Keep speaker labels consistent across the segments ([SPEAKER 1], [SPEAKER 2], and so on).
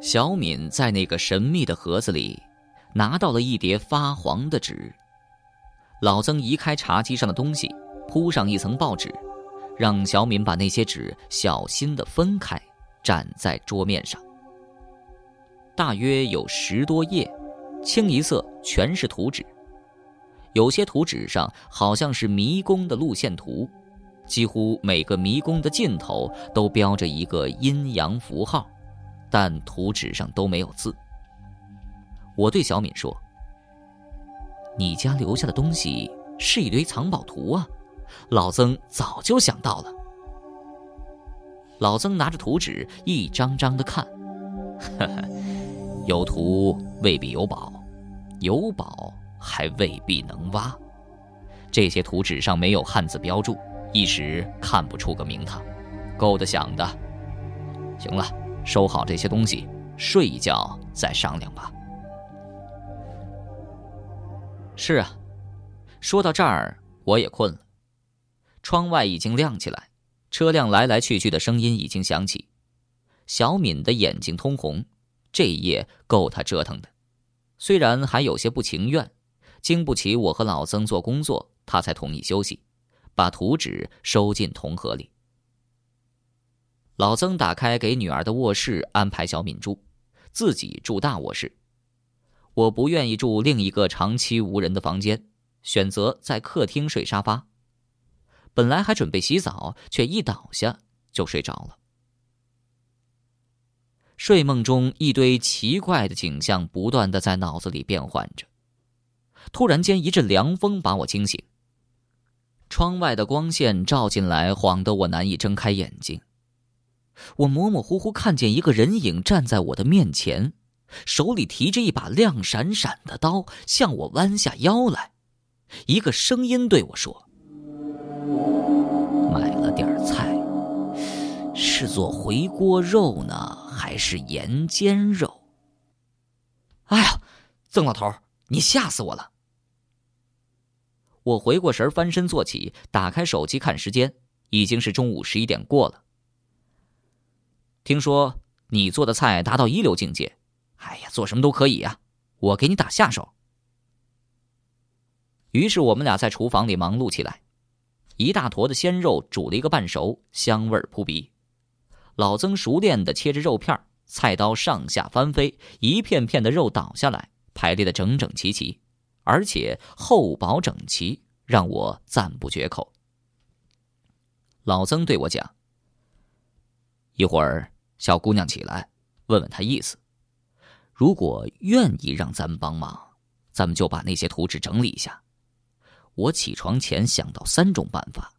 [SPEAKER 1] 小敏在那个神秘的盒子里，拿到了一叠发黄的纸。老曾移开茶几上的东西，铺上一层报纸，让小敏把那些纸小心的分开，站在桌面上。大约有十多页，清一色全是图纸。有些图纸上好像是迷宫的路线图，几乎每个迷宫的尽头都标着一个阴阳符号。但图纸上都没有字。我对小敏说：“你家留下的东西是一堆藏宝图啊，老曾早就想到了。”老曾拿着图纸一张张的看，呵呵，有图未必有宝，有宝还未必能挖。这些图纸上没有汉字标注，一时看不出个名堂，够得想的。行了。收好这些东西，睡一觉再商量吧。是啊，说到这儿我也困了。窗外已经亮起来，车辆来来去去的声音已经响起。小敏的眼睛通红，这一夜够她折腾的。虽然还有些不情愿，经不起我和老曾做工作，她才同意休息，把图纸收进铜盒里。老曾打开给女儿的卧室，安排小敏住，自己住大卧室。我不愿意住另一个长期无人的房间，选择在客厅睡沙发。本来还准备洗澡，却一倒下就睡着了。睡梦中，一堆奇怪的景象不断的在脑子里变换着。突然间，一阵凉风把我惊醒。窗外的光线照进来，晃得我难以睁开眼睛。我模模糊糊看见一个人影站在我的面前，手里提着一把亮闪闪的刀，向我弯下腰来。一个声音对我说：“买了点菜，是做回锅肉呢，还是盐煎肉？”哎呀，曾老头，你吓死我了！我回过神，翻身坐起，打开手机看时间，已经是中午十一点过了。听说你做的菜达到一流境界，哎呀，做什么都可以呀，我给你打下手。于是我们俩在厨房里忙碌起来，一大坨的鲜肉煮了一个半熟，香味扑鼻。老曾熟练的切着肉片，菜刀上下翻飞，一片片的肉倒下来，排列的整整齐齐，而且厚薄整齐，让我赞不绝口。老曾对我讲：“一会儿。”小姑娘起来，问问他意思。如果愿意让咱们帮忙，咱们就把那些图纸整理一下。我起床前想到三种办法，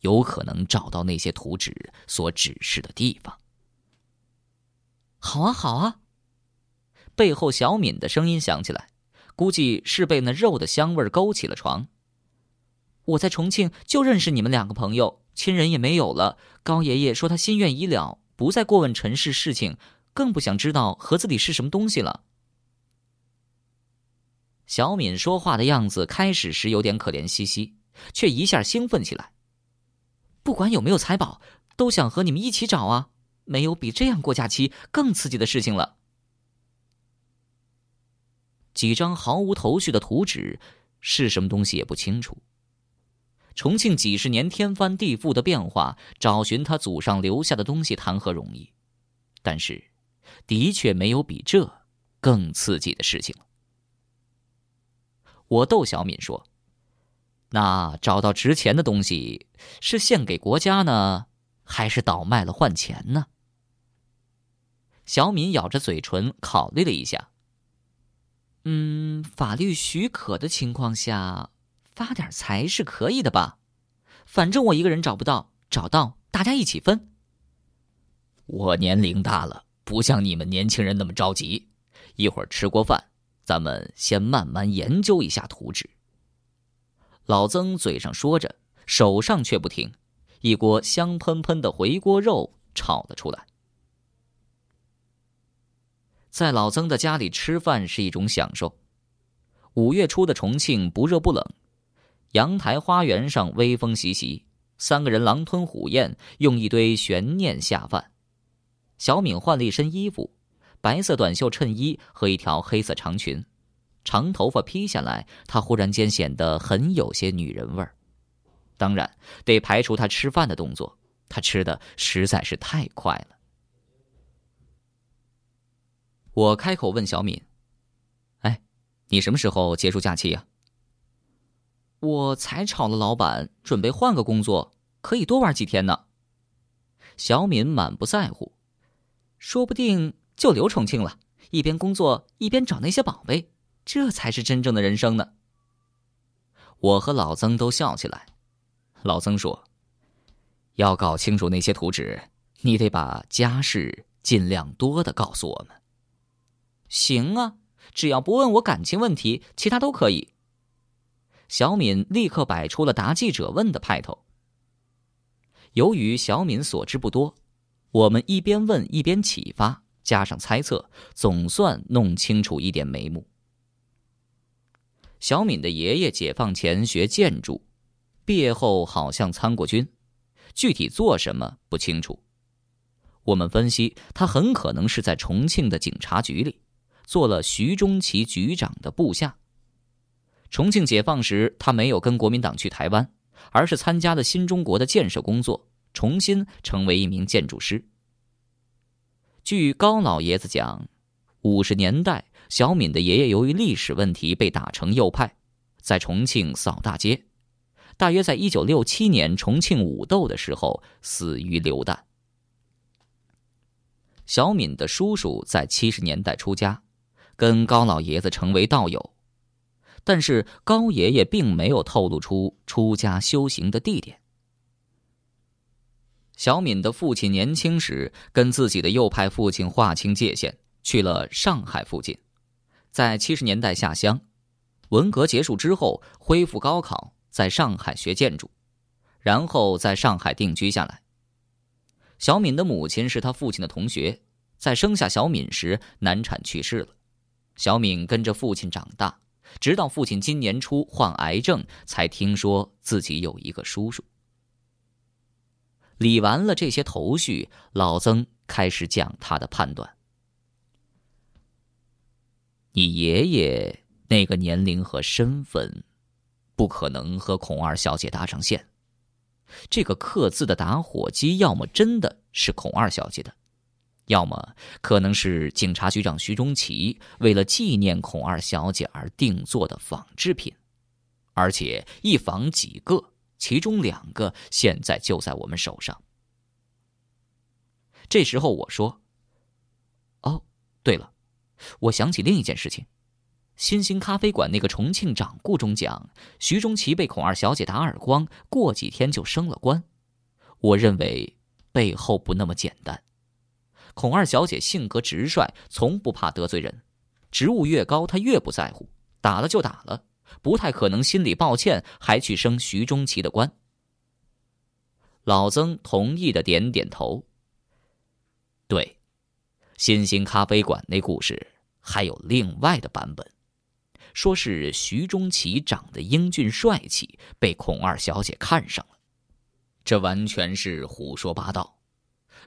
[SPEAKER 1] 有可能找到那些图纸所指示的地方。好啊，好啊！背后小敏的声音响起来，估计是被那肉的香味勾起了床。我在重庆就认识你们两个朋友，亲人也没有了。高爷爷说他心愿已了。不再过问尘世事情，更不想知道盒子里是什么东西了。小敏说话的样子开始时有点可怜兮兮，却一下兴奋起来。不管有没有财宝，都想和你们一起找啊！没有比这样过假期更刺激的事情了。几张毫无头绪的图纸，是什么东西也不清楚。重庆几十年天翻地覆的变化，找寻他祖上留下的东西谈何容易？但是，的确没有比这更刺激的事情了。我逗小敏说：“那找到值钱的东西，是献给国家呢，还是倒卖了换钱呢？”小敏咬着嘴唇考虑了一下：“嗯，法律许可的情况下。”发点财是可以的吧，反正我一个人找不到，找到大家一起分。我年龄大了，不像你们年轻人那么着急。一会儿吃过饭，咱们先慢慢研究一下图纸。老曾嘴上说着，手上却不停，一锅香喷喷的回锅肉炒了出来。在老曾的家里吃饭是一种享受。五月初的重庆不热不冷。阳台花园上微风习习，三个人狼吞虎咽，用一堆悬念下饭。小敏换了一身衣服，白色短袖衬衣和一条黑色长裙，长头发披下来，她忽然间显得很有些女人味儿。当然，得排除她吃饭的动作，她吃的实在是太快了。我开口问小敏：“哎，你什么时候结束假期呀？”我才炒了老板，准备换个工作，可以多玩几天呢。小敏满不在乎，说不定就留重庆了，一边工作一边找那些宝贝，这才是真正的人生呢。我和老曾都笑起来。老曾说：“要搞清楚那些图纸，你得把家事尽量多的告诉我们。”行啊，只要不问我感情问题，其他都可以。小敏立刻摆出了答记者问的派头。由于小敏所知不多，我们一边问一边启发，加上猜测，总算弄清楚一点眉目。小敏的爷爷解放前学建筑，毕业后好像参过军，具体做什么不清楚。我们分析，他很可能是在重庆的警察局里，做了徐中奇局长的部下。重庆解放时，他没有跟国民党去台湾，而是参加了新中国的建设工作，重新成为一名建筑师。据高老爷子讲，五十年代，小敏的爷爷由于历史问题被打成右派，在重庆扫大街，大约在一九六七年重庆武斗的时候死于流弹。小敏的叔叔在七十年代出家，跟高老爷子成为道友。但是高爷爷并没有透露出出家修行的地点。小敏的父亲年轻时跟自己的右派父亲划清界限，去了上海附近，在七十年代下乡，文革结束之后恢复高考，在上海学建筑，然后在上海定居下来。小敏的母亲是他父亲的同学，在生下小敏时难产去世了，小敏跟着父亲长大。直到父亲今年初患癌症，才听说自己有一个叔叔。理完了这些头绪，老曾开始讲他的判断：你爷爷那个年龄和身份，不可能和孔二小姐搭上线。这个刻字的打火机，要么真的是孔二小姐的。要么可能是警察局长徐中奇为了纪念孔二小姐而定做的仿制品，而且一仿几个，其中两个现在就在我们手上。这时候我说：“哦，对了，我想起另一件事情，新兴咖啡馆那个重庆掌故中讲，徐中奇被孔二小姐打耳光，过几天就升了官。我认为背后不那么简单。”孔二小姐性格直率，从不怕得罪人，职务越高，她越不在乎，打了就打了，不太可能心里抱歉还去升徐中奇的官。老曾同意的点点头。对，新兴咖啡馆那故事还有另外的版本，说是徐中奇长得英俊帅气，被孔二小姐看上了，这完全是胡说八道。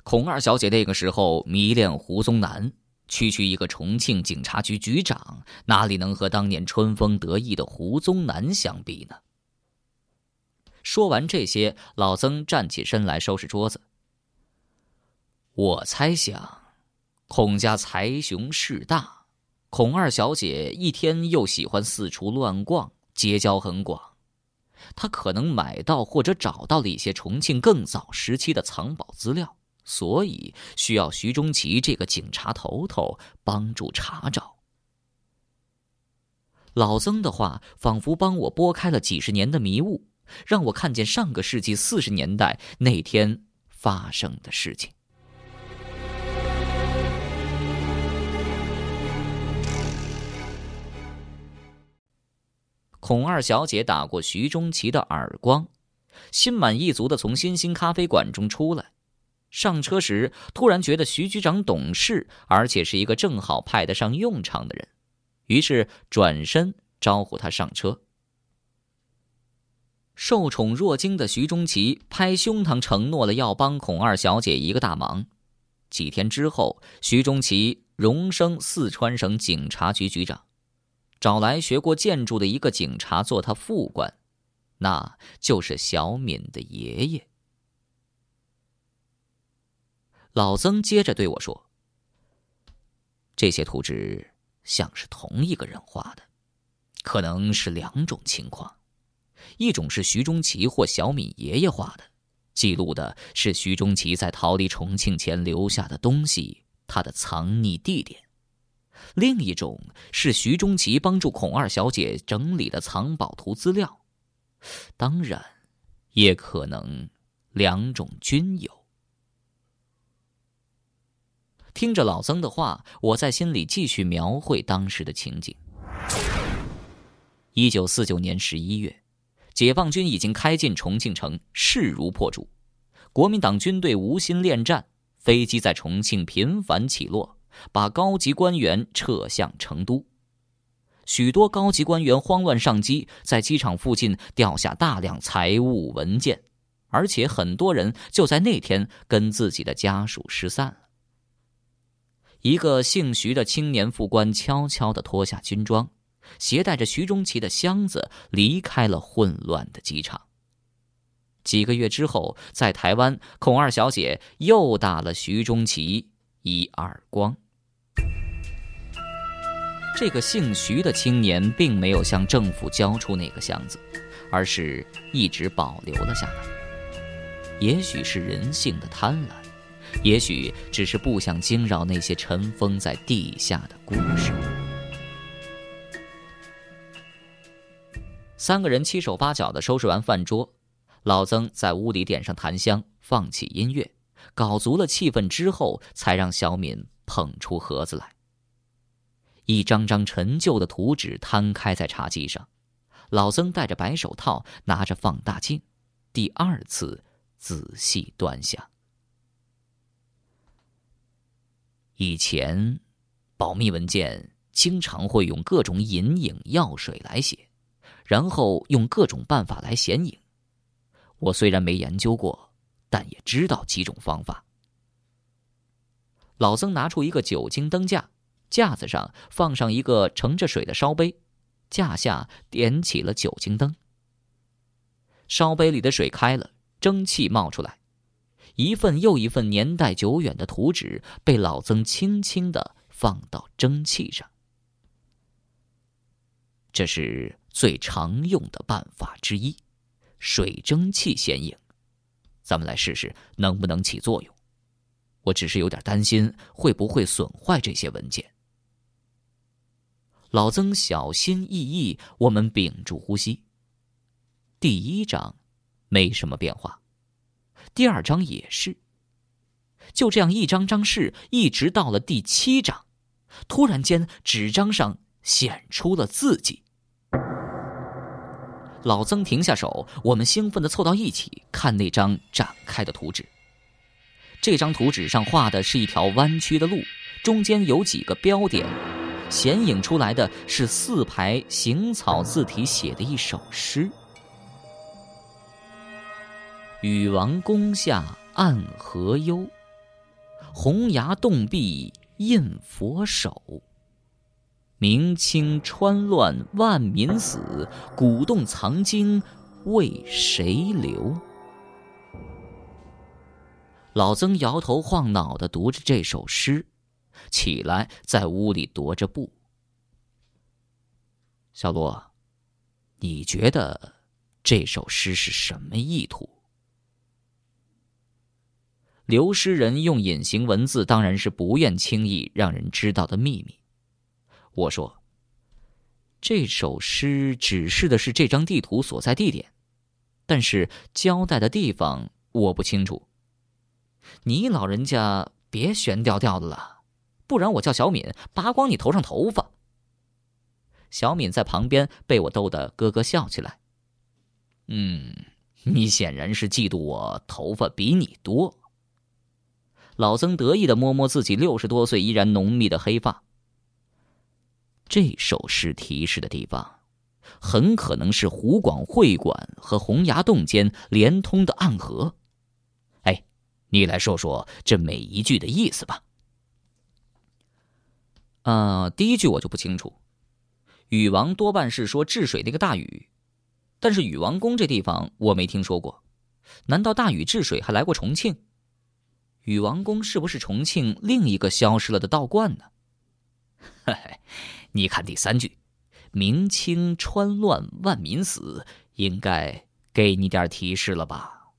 [SPEAKER 1] 孔二小姐那个时候迷恋胡宗南，区区一个重庆警察局局长，哪里能和当年春风得意的胡宗南相比呢？说完这些，老曾站起身来收拾桌子。我猜想，孔家财雄势大，孔二小姐一天又喜欢四处乱逛，结交很广，她可能买到或者找到了一些重庆更早时期的藏宝资料。所以需要徐中奇这个警察头头帮助查找。老曾的话仿佛帮我拨开了几十年的迷雾，让我看见上个世纪四十年代那天发生的事情。孔二小姐打过徐中奇的耳光，心满意足的从新兴咖啡馆中出来。上车时，突然觉得徐局长懂事，而且是一个正好派得上用场的人，于是转身招呼他上车。受宠若惊的徐中奇拍胸膛承诺了要帮孔二小姐一个大忙，几天之后，徐中奇荣升四川省警察局局长，找来学过建筑的一个警察做他副官，那就是小敏的爷爷。老曾接着对我说：“这些图纸像是同一个人画的，可能是两种情况，一种是徐中奇或小敏爷爷画的。”记录的是徐中奇在逃离重庆前留下的东西，他的藏匿地点；另一种是徐中奇帮助孔二小姐整理的藏宝图资料。当然，也可能两种均有。听着老曾的话，我在心里继续描绘当时的情景。一九四九年十一月。解放军已经开进重庆城，势如破竹。国民党军队无心恋战，飞机在重庆频繁起落，把高级官员撤向成都。许多高级官员慌乱上机，在机场附近掉下大量财物文件，而且很多人就在那天跟自己的家属失散了。一个姓徐的青年副官悄悄地脱下军装。携带着徐中奇的箱子离开了混乱的机场。几个月之后，在台湾，孔二小姐又打了徐中奇一耳光。这个姓徐的青年并没有向政府交出那个箱子，而是一直保留了下来。也许是人性的贪婪，也许只是不想惊扰那些尘封在地下的故事。三个人七手八脚的收拾完饭桌，老曾在屋里点上檀香，放起音乐，搞足了气氛之后，才让小敏捧出盒子来。一张张陈旧的图纸摊开在茶几上，老曾戴着白手套，拿着放大镜，第二次仔细端详。以前，保密文件经常会用各种隐影药水来写。然后用各种办法来显影。我虽然没研究过，但也知道几种方法。老曾拿出一个酒精灯架，架子上放上一个盛着水的烧杯，架下点起了酒精灯。烧杯里的水开了，蒸汽冒出来，一份又一份年代久远的图纸被老曾轻轻的放到蒸汽上。这是。最常用的办法之一，水蒸气显影，咱们来试试能不能起作用。我只是有点担心会不会损坏这些文件。老曾小心翼翼，我们屏住呼吸。第一章没什么变化，第二章也是。就这样一张张试，一直到了第七章，突然间纸张上显出了字迹。老曾停下手，我们兴奋地凑到一起看那张展开的图纸。这张图纸上画的是一条弯曲的路，中间有几个标点，显影出来的是四排行草字体写的一首诗：“禹王宫下暗河幽，洪崖洞壁印佛手。”明清川乱万民死，古洞藏经为谁留？老曾摇头晃脑的读着这首诗，起来在屋里踱着步。小罗，你觉得这首诗是什么意图？刘诗人用隐形文字，当然是不愿轻易让人知道的秘密。我说：“这首诗指示的是这张地图所在地点，但是交代的地方我不清楚。你老人家别悬吊吊的了，不然我叫小敏拔光你头上头发。”小敏在旁边被我逗得咯咯笑起来。嗯，你显然是嫉妒我头发比你多。老曾得意的摸摸自己六十多岁依然浓密的黑发。这首诗提示的地方，很可能是湖广会馆和洪崖洞间连通的暗河。哎，你来说说这每一句的意思吧。呃，第一句我就不清楚。禹王多半是说治水那个大禹，但是禹王宫这地方我没听说过。难道大禹治水还来过重庆？禹王宫是不是重庆另一个消失了的道观呢？嘿嘿，你看第三句，“明清川乱万民死”，应该给你点提示了吧？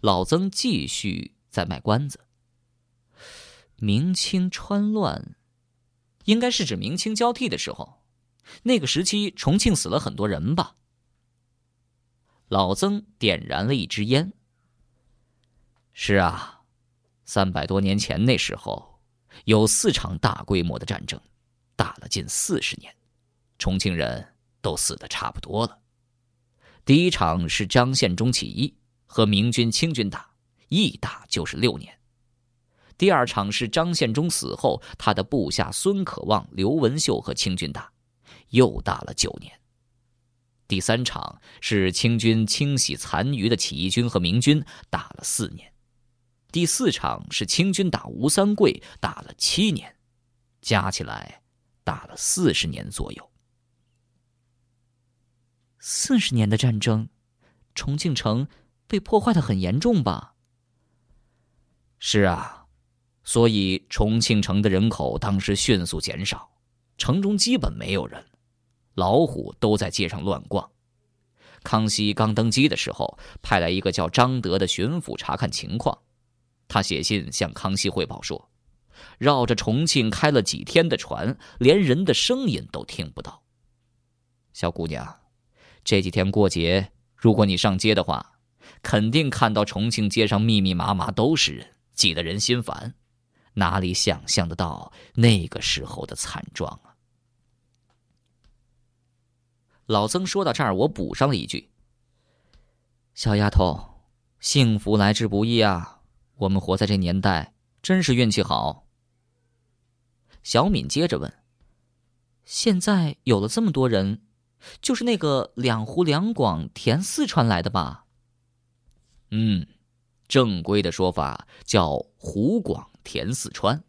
[SPEAKER 1] 老曾继续在卖关子。明清川乱。应该是指明清交替的时候，那个时期重庆死了很多人吧。老曾点燃了一支烟。是啊，三百多年前那时候，有四场大规模的战争，打了近四十年，重庆人都死的差不多了。第一场是张献忠起义，和明军清军打，一打就是六年。第二场是张献忠死后，他的部下孙可望、刘文秀和清军打，又打了九年。第三场是清军清洗残余的起义军和明军，打了四年。第四场是清军打吴三桂，打了七年，加起来打了四十年左右。四十年的战争，重庆城被破坏的很严重吧？是啊。所以，重庆城的人口当时迅速减少，城中基本没有人，老虎都在街上乱逛。康熙刚登基的时候，派来一个叫张德的巡抚查看情况。他写信向康熙汇报说，绕着重庆开了几天的船，连人的声音都听不到。小姑娘，这几天过节，如果你上街的话，肯定看到重庆街上密密麻麻都是人，挤得人心烦。哪里想象得到那个时候的惨状啊！老曾说到这儿，我补上了一句：“小丫头，幸福来之不易啊！我们活在这年代，真是运气好。”小敏接着问：“现在有了这么多人，就是那个两湖两广填四川来的吧？”嗯，正规的说法叫湖广。填四川，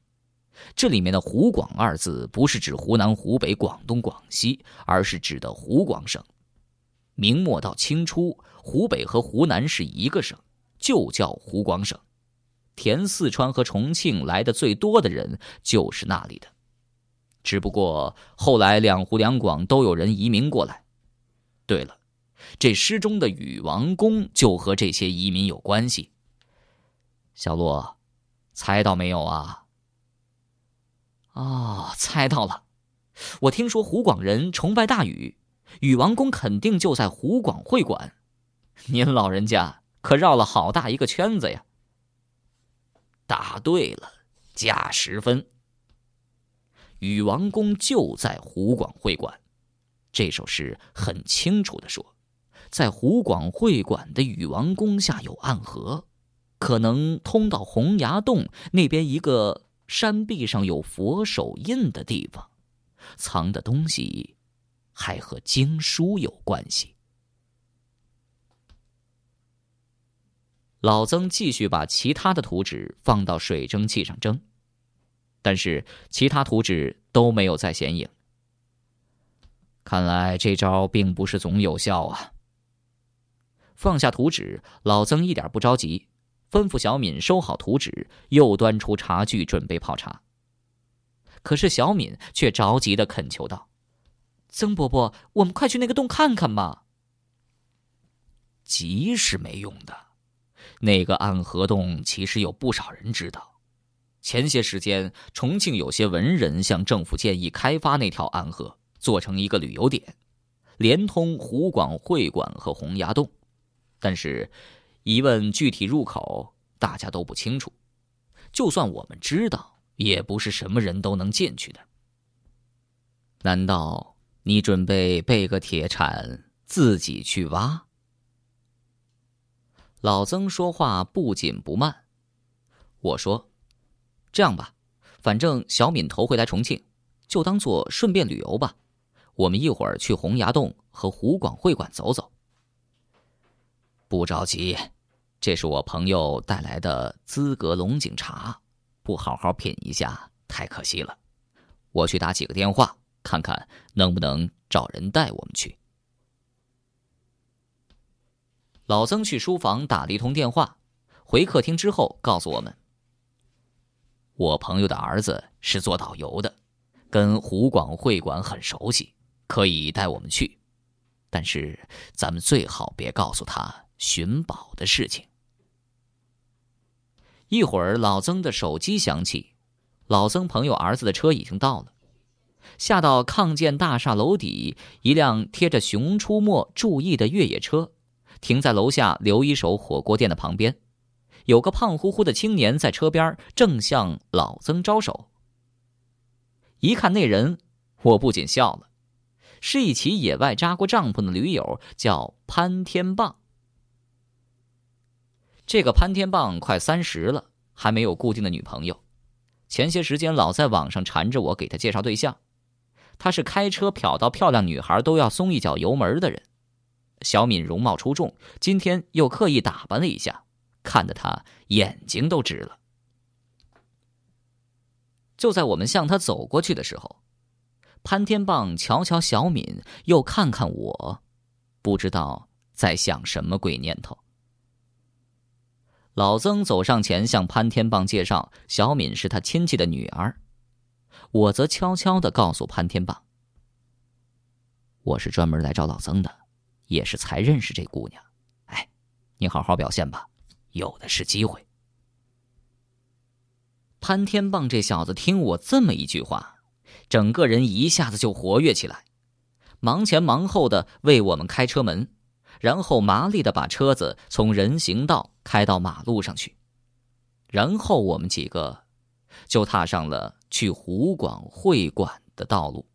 [SPEAKER 1] 这里面的“湖广”二字不是指湖南、湖北、广东、广西，而是指的湖广省。明末到清初，湖北和湖南是一个省，就叫湖广省。填四川和重庆来的最多的人就是那里的，只不过后来两湖两广都有人移民过来。对了，这诗中的禹王宫就和这些移民有关系。小洛。猜到没有啊？哦，猜到了。我听说湖广人崇拜大禹，禹王宫肯定就在湖广会馆。您老人家可绕了好大一个圈子呀！答对了，加十分。禹王宫就在湖广会馆。这首诗很清楚的说，在湖广会馆的禹王宫下有暗河。可能通到洪崖洞那边一个山壁上有佛手印的地方，藏的东西还和经书有关系。老曾继续把其他的图纸放到水蒸气上蒸，但是其他图纸都没有再显影。看来这招并不是总有效啊。放下图纸，老曾一点不着急。吩咐小敏收好图纸，又端出茶具准备泡茶。可是小敏却着急的恳求道：“曾伯伯，我们快去那个洞看看吧。”急是没用的，那个暗河洞其实有不少人知道。前些时间，重庆有些文人向政府建议开发那条暗河，做成一个旅游点，连通湖广会馆和洪崖洞，但是。一问具体入口，大家都不清楚。就算我们知道，也不是什么人都能进去的。难道你准备备个铁铲，自己去挖？老曾说话不紧不慢。我说：“这样吧，反正小敏头回来重庆，就当做顺便旅游吧。我们一会儿去洪崖洞和湖广会馆走走。”不着急，这是我朋友带来的资格龙井茶，不好好品一下，太可惜了。我去打几个电话，看看能不能找人带我们去。老曾去书房打了一通电话，回客厅之后告诉我们：“我朋友的儿子是做导游的，跟湖广会馆很熟悉，可以带我们去。但是咱们最好别告诉他寻宝的事情。”一会儿，老曾的手机响起，老曾朋友儿子的车已经到了。下到抗建大厦楼底，一辆贴着“熊出没”注意的越野车，停在楼下刘一手火锅店的旁边。有个胖乎乎的青年在车边正向老曾招手。一看那人，我不禁笑了，是一起野外扎过帐篷的驴友，叫潘天棒。这个潘天棒快三十了，还没有固定的女朋友。前些时间老在网上缠着我给他介绍对象。他是开车瞟到漂亮女孩都要松一脚油门的人。小敏容貌出众，今天又刻意打扮了一下，看得他眼睛都直了。就在我们向他走过去的时候，潘天棒瞧瞧小敏，又看看我，不知道在想什么鬼念头。老曾走上前，向潘天棒介绍：“小敏是他亲戚的女儿。”我则悄悄的告诉潘天棒：“我是专门来找老曾的，也是才认识这姑娘。哎，你好好表现吧，有的是机会。”潘天棒这小子听我这么一句话，整个人一下子就活跃起来，忙前忙后的为我们开车门。然后麻利的把车子从人行道开到马路上去，然后我们几个就踏上了去湖广会馆的道路。